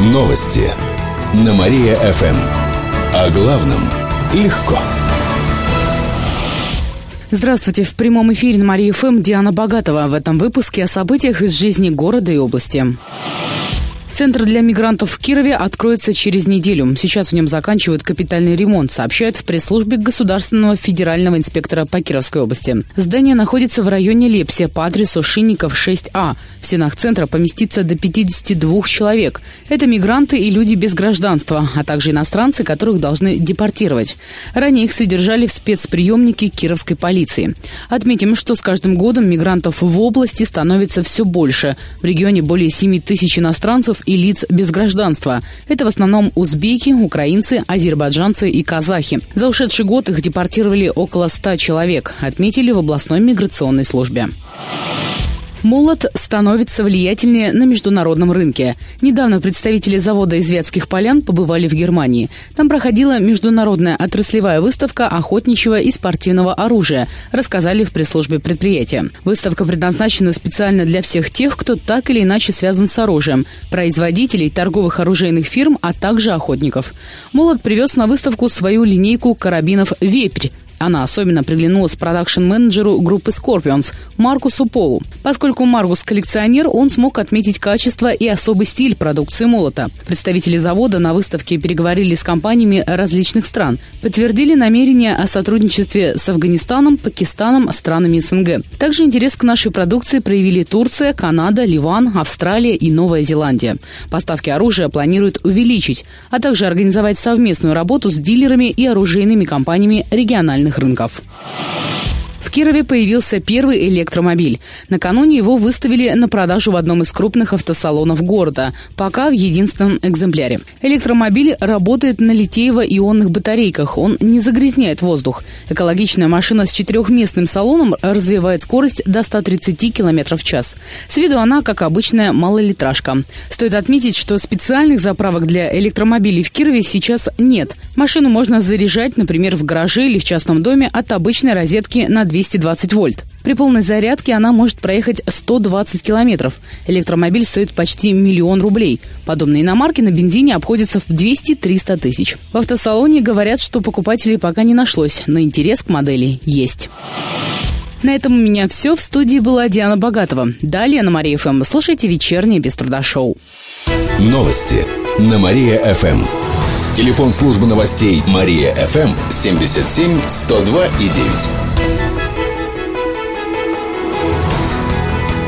Новости на Мария-ФМ. О главном легко. Здравствуйте. В прямом эфире на Мария-ФМ Диана Богатова. В этом выпуске о событиях из жизни города и области. Центр для мигрантов в Кирове откроется через неделю. Сейчас в нем заканчивают капитальный ремонт, сообщают в пресс-службе Государственного федерального инспектора по Кировской области. Здание находится в районе Лепсия по адресу Шинников 6А. В стенах центра поместится до 52 человек. Это мигранты и люди без гражданства, а также иностранцы, которых должны депортировать. Ранее их содержали в спецприемнике Кировской полиции. Отметим, что с каждым годом мигрантов в области становится все больше. В регионе более 7 тысяч иностранцев и лиц без гражданства. Это в основном узбеки, украинцы, азербайджанцы и казахи. За ушедший год их депортировали около 100 человек, отметили в областной миграционной службе. Молот становится влиятельнее на международном рынке. Недавно представители завода из Вятских полян побывали в Германии. Там проходила международная отраслевая выставка охотничьего и спортивного оружия, рассказали в пресс-службе предприятия. Выставка предназначена специально для всех тех, кто так или иначе связан с оружием, производителей, торговых оружейных фирм, а также охотников. Молот привез на выставку свою линейку карабинов «Вепрь», она особенно приглянулась продакшн-менеджеру группы Scorpions Маркусу Полу. Поскольку Маркус коллекционер, он смог отметить качество и особый стиль продукции молота. Представители завода на выставке переговорили с компаниями различных стран, подтвердили намерение о сотрудничестве с Афганистаном, Пакистаном, странами СНГ. Также интерес к нашей продукции проявили Турция, Канада, Ливан, Австралия и Новая Зеландия. Поставки оружия планируют увеличить, а также организовать совместную работу с дилерами и оружейными компаниями региональных рынков. В Кирове появился первый электромобиль. Накануне его выставили на продажу в одном из крупных автосалонов города, пока в единственном экземпляре. Электромобиль работает на литеево-ионных батарейках, он не загрязняет воздух. Экологичная машина с четырехместным салоном развивает скорость до 130 км в час. С виду она, как обычная, малолитражка. Стоит отметить, что специальных заправок для электромобилей в Кирове сейчас нет. Машину можно заряжать, например, в гараже или в частном доме от обычной розетки на 200 220 вольт. При полной зарядке она может проехать 120 километров. Электромобиль стоит почти миллион рублей. Подобные иномарки на бензине обходятся в 200-300 тысяч. В автосалоне говорят, что покупателей пока не нашлось, но интерес к модели есть. На этом у меня все. В студии была Диана Богатова. Далее на Мария ФМ слушайте вечернее без труда шоу. Новости на Мария ФМ. Телефон службы новостей Мария ФМ 77 102 и 9.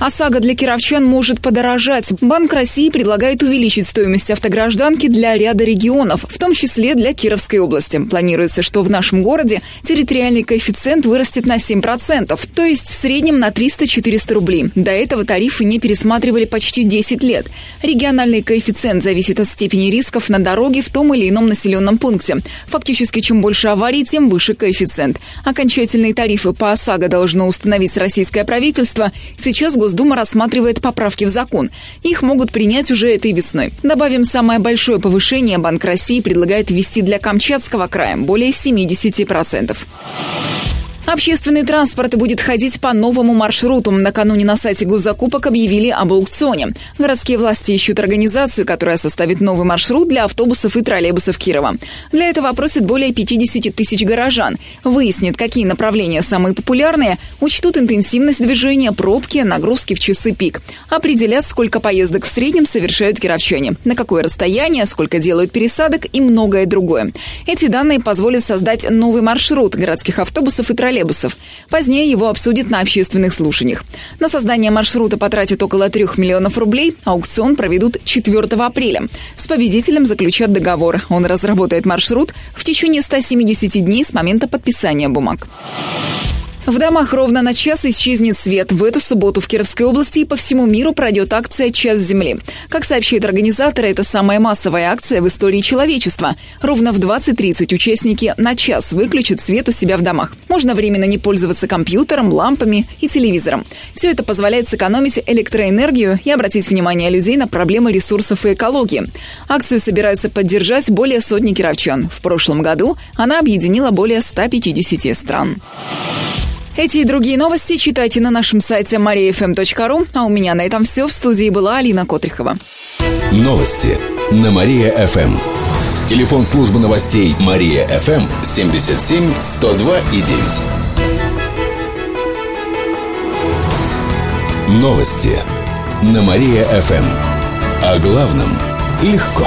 ОСАГО для кировчан может подорожать. Банк России предлагает увеличить стоимость автогражданки для ряда регионов, в том числе для Кировской области. Планируется, что в нашем городе территориальный коэффициент вырастет на 7%, то есть в среднем на 300-400 рублей. До этого тарифы не пересматривали почти 10 лет. Региональный коэффициент зависит от степени рисков на дороге в том или ином населенном пункте. Фактически, чем больше аварий, тем выше коэффициент. Окончательные тарифы по ОСАГО должно установить российское правительство. Сейчас Госдума рассматривает поправки в закон. Их могут принять уже этой весной. Добавим, самое большое повышение Банк России предлагает ввести для Камчатского края – более 70%. Общественный транспорт будет ходить по новому маршруту. Накануне на сайте госзакупок объявили об аукционе. Городские власти ищут организацию, которая составит новый маршрут для автобусов и троллейбусов Кирова. Для этого опросят более 50 тысяч горожан. Выяснит, какие направления самые популярные, учтут интенсивность движения, пробки, нагрузки в часы пик. Определят, сколько поездок в среднем совершают кировчане, на какое расстояние, сколько делают пересадок и многое другое. Эти данные позволят создать новый маршрут городских автобусов и троллейбусов троллейбусов. Позднее его обсудят на общественных слушаниях. На создание маршрута потратят около 3 миллионов рублей. Аукцион проведут 4 апреля. С победителем заключат договор. Он разработает маршрут в течение 170 дней с момента подписания бумаг. В домах ровно на час исчезнет свет. В эту субботу в Кировской области и по всему миру пройдет акция «Час Земли». Как сообщают организаторы, это самая массовая акция в истории человечества. Ровно в 20.30 участники на час выключат свет у себя в домах. Можно временно не пользоваться компьютером, лампами и телевизором. Все это позволяет сэкономить электроэнергию и обратить внимание людей на проблемы ресурсов и экологии. Акцию собираются поддержать более сотни кировчан. В прошлом году она объединила более 150 стран. Эти и другие новости читайте на нашем сайте mariafm.ru. А у меня на этом все. В студии была Алина Котрихова. Новости на Мария-ФМ. Телефон службы новостей Мария-ФМ 77 102 и 9. Новости на Мария-ФМ. О главном легко.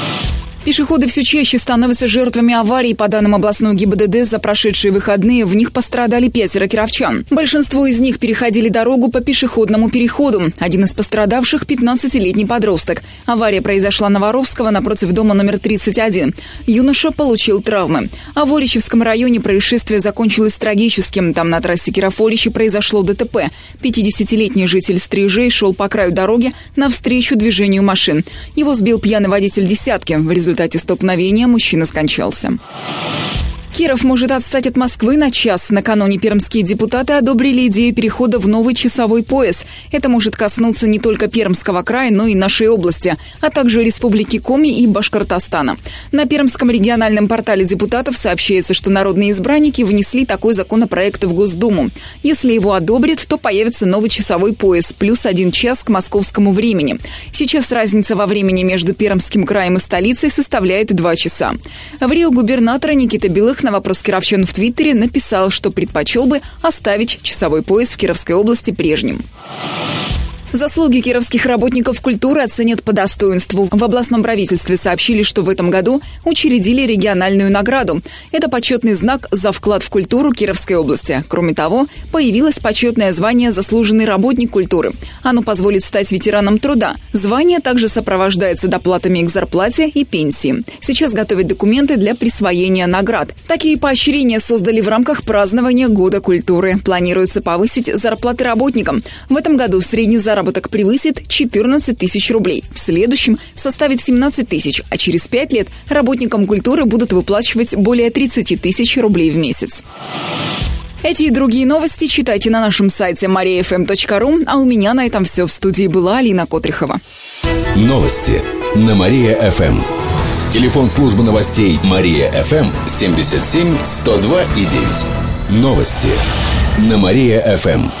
Пешеходы все чаще становятся жертвами аварий. По данным областной ГИБДД, за прошедшие выходные в них пострадали пятеро кировчан. Большинство из них переходили дорогу по пешеходному переходу. Один из пострадавших – 15-летний подросток. Авария произошла на Воровского напротив дома номер 31. Юноша получил травмы. А в Оличевском районе происшествие закончилось трагическим. Там на трассе Кирофоличи произошло ДТП. 50-летний житель Стрижей шел по краю дороги навстречу движению машин. Его сбил пьяный водитель десятки. В результате результате столкновения мужчина скончался. Киров может отстать от Москвы на час. Накануне пермские депутаты одобрили идею перехода в новый часовой пояс. Это может коснуться не только Пермского края, но и нашей области, а также Республики Коми и Башкортостана. На Пермском региональном портале депутатов сообщается, что народные избранники внесли такой законопроект в Госдуму. Если его одобрят, то появится новый часовой пояс, плюс один час к московскому времени. Сейчас разница во времени между Пермским краем и столицей составляет два часа. В Рио губернатора Никита Белых на вопрос кировчан в Твиттере написал, что предпочел бы оставить часовой пояс в Кировской области прежним. Заслуги кировских работников культуры оценят по достоинству. В областном правительстве сообщили, что в этом году учредили региональную награду. Это почетный знак за вклад в культуру Кировской области. Кроме того, появилось почетное звание «Заслуженный работник культуры». Оно позволит стать ветераном труда. Звание также сопровождается доплатами к зарплате и пенсии. Сейчас готовят документы для присвоения наград. Такие поощрения создали в рамках празднования Года культуры. Планируется повысить зарплаты работникам. В этом году средний заработок заработок превысит 14 тысяч рублей. В следующем составит 17 тысяч, а через 5 лет работникам культуры будут выплачивать более 30 тысяч рублей в месяц. Эти и другие новости читайте на нашем сайте mariafm.ru, а у меня на этом все. В студии была Алина Котрихова. Новости на Мария-ФМ. Телефон службы новостей Мария-ФМ 77 102 и 9. Новости на Мария-ФМ.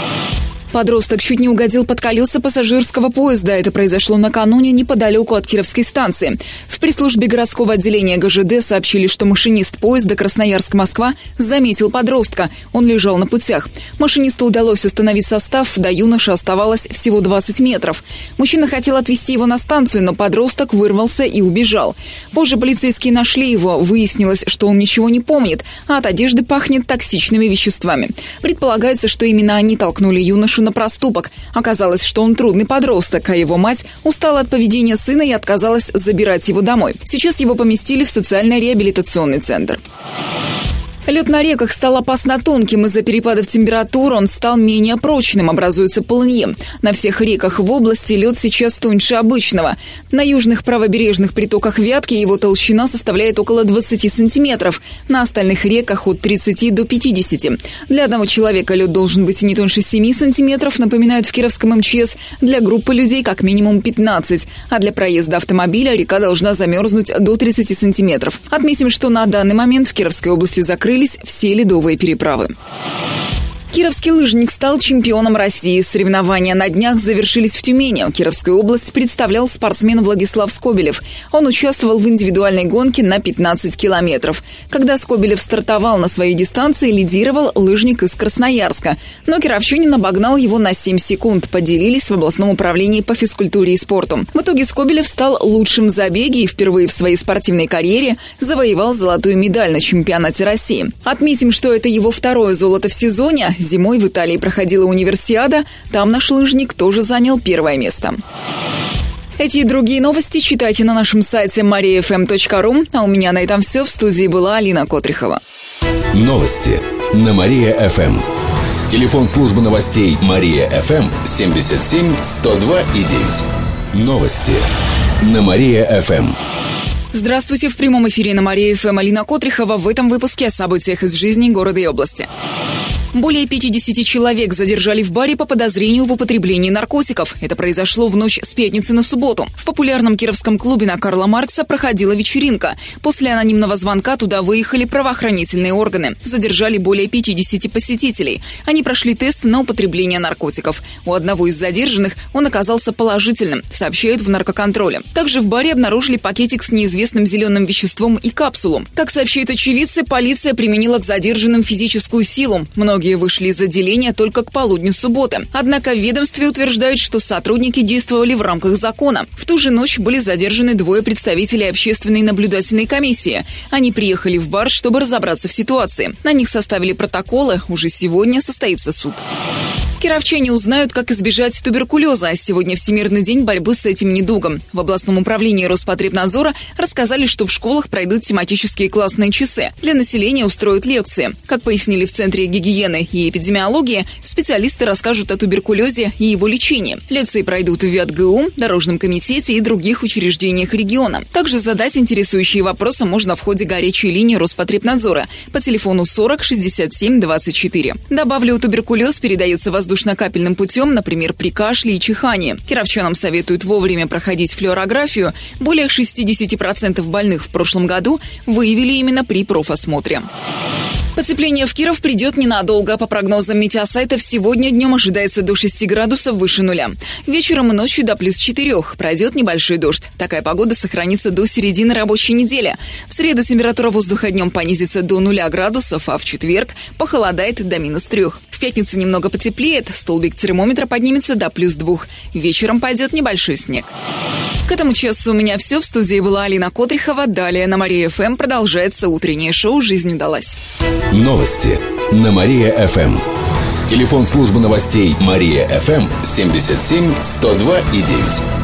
Подросток чуть не угодил под колеса пассажирского поезда. Это произошло накануне неподалеку от Кировской станции. В пресс-службе городского отделения ГЖД сообщили, что машинист поезда Красноярск-Москва заметил подростка. Он лежал на путях. Машинисту удалось остановить состав. До юноши оставалось всего 20 метров. Мужчина хотел отвезти его на станцию, но подросток вырвался и убежал. Позже полицейские нашли его. Выяснилось, что он ничего не помнит, а от одежды пахнет токсичными веществами. Предполагается, что именно они толкнули юношу на проступок. Оказалось, что он трудный подросток, а его мать устала от поведения сына и отказалась забирать его домой. Сейчас его поместили в социально-реабилитационный центр. Лед на реках стал опасно тонким. Из-за перепадов температур он стал менее прочным, образуется полынье. На всех реках в области лед сейчас тоньше обычного. На южных правобережных притоках Вятки его толщина составляет около 20 сантиметров. На остальных реках от 30 до 50. Для одного человека лед должен быть не тоньше 7 сантиметров, напоминают в Кировском МЧС. Для группы людей как минимум 15. А для проезда автомобиля река должна замерзнуть до 30 сантиметров. Отметим, что на данный момент в Кировской области закрыт открылись все ледовые переправы. Кировский лыжник стал чемпионом России. Соревнования на днях завершились в Тюмени. Кировскую область представлял спортсмен Владислав Скобелев. Он участвовал в индивидуальной гонке на 15 километров. Когда Скобелев стартовал на своей дистанции, лидировал лыжник из Красноярска. Но кировчанин обогнал его на 7 секунд. Поделились в областном управлении по физкультуре и спорту. В итоге Скобелев стал лучшим в забеге и впервые в своей спортивной карьере завоевал золотую медаль на чемпионате России. Отметим, что это его второе золото в сезоне. Зимой в Италии проходила универсиада, там наш лыжник тоже занял первое место. Эти и другие новости читайте на нашем сайте mariafm.ru. А у меня на этом все. В студии была Алина Котрихова. Новости на Мария-ФМ. Телефон службы новостей Мария-ФМ 77 102 и 9. Новости на Мария-ФМ. Здравствуйте, в прямом эфире на Мария-ФМ Алина Котрихова. В этом выпуске о событиях из жизни города и области. Более 50 человек задержали в баре по подозрению в употреблении наркотиков. Это произошло в ночь с пятницы на субботу. В популярном кировском клубе на Карла Маркса проходила вечеринка. После анонимного звонка туда выехали правоохранительные органы. Задержали более 50 посетителей. Они прошли тест на употребление наркотиков. У одного из задержанных он оказался положительным, сообщают в наркоконтроле. Также в баре обнаружили пакетик с неизвестным зеленым веществом и капсулу. Как сообщают очевидцы, полиция применила к задержанным физическую силу. Многие Многие вышли из отделения только к полудню субботы. Однако в ведомстве утверждают, что сотрудники действовали в рамках закона. В ту же ночь были задержаны двое представителей общественной наблюдательной комиссии. Они приехали в бар, чтобы разобраться в ситуации. На них составили протоколы. Уже сегодня состоится суд. Кировчане узнают, как избежать туберкулеза. Сегодня Всемирный день борьбы с этим недугом. В областном управлении Роспотребнадзора рассказали, что в школах пройдут тематические классные часы. Для населения устроят лекции. Как пояснили в Центре гигиены и эпидемиологии, специалисты расскажут о туберкулезе и его лечении. Лекции пройдут в ВятГУ, Дорожном комитете и других учреждениях региона. Также задать интересующие вопросы можно в ходе горячей линии Роспотребнадзора по телефону 40 67 24. Добавлю, туберкулез передается воздушным воздушно-капельным путем, например, при кашле и чихании. Кировчанам советуют вовремя проходить флюорографию. Более 60% больных в прошлом году выявили именно при профосмотре. Потепление в Киров придет ненадолго. По прогнозам метеосайтов, сегодня днем ожидается до 6 градусов выше нуля. Вечером и ночью до плюс 4. Пройдет небольшой дождь. Такая погода сохранится до середины рабочей недели. В среду температура воздуха днем понизится до 0 градусов, а в четверг похолодает до минус 3. В пятницу немного потеплеет, столбик термометра поднимется до плюс 2. Вечером пойдет небольшой снег. К этому часу у меня все. В студии была Алина Котрихова. Далее на Мария ФМ продолжается утреннее шоу «Жизнь удалась». Новости на Мария-ФМ. Телефон службы новостей Мария-ФМ 77 102 и 9.